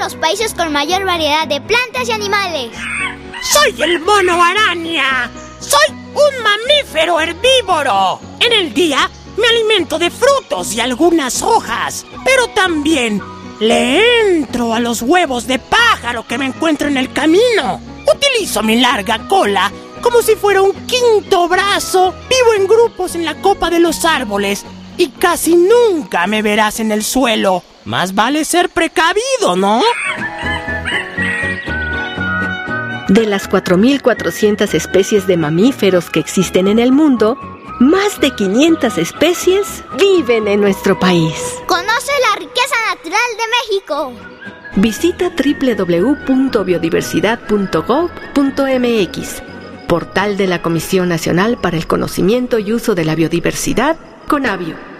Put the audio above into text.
los países con mayor variedad de plantas y animales. Soy el mono araña. Soy un mamífero herbívoro. En el día me alimento de frutos y algunas hojas, pero también le entro a los huevos de pájaro que me encuentro en el camino. Utilizo mi larga cola como si fuera un quinto brazo. Vivo en grupos en la copa de los árboles y casi nunca me verás en el suelo. Más vale ser precavido, ¿no? De las 4.400 especies de mamíferos que existen en el mundo, más de 500 especies viven en nuestro país. Conoce la riqueza natural de México. Visita www.biodiversidad.gov.mx, portal de la Comisión Nacional para el Conocimiento y Uso de la Biodiversidad, CONABIO.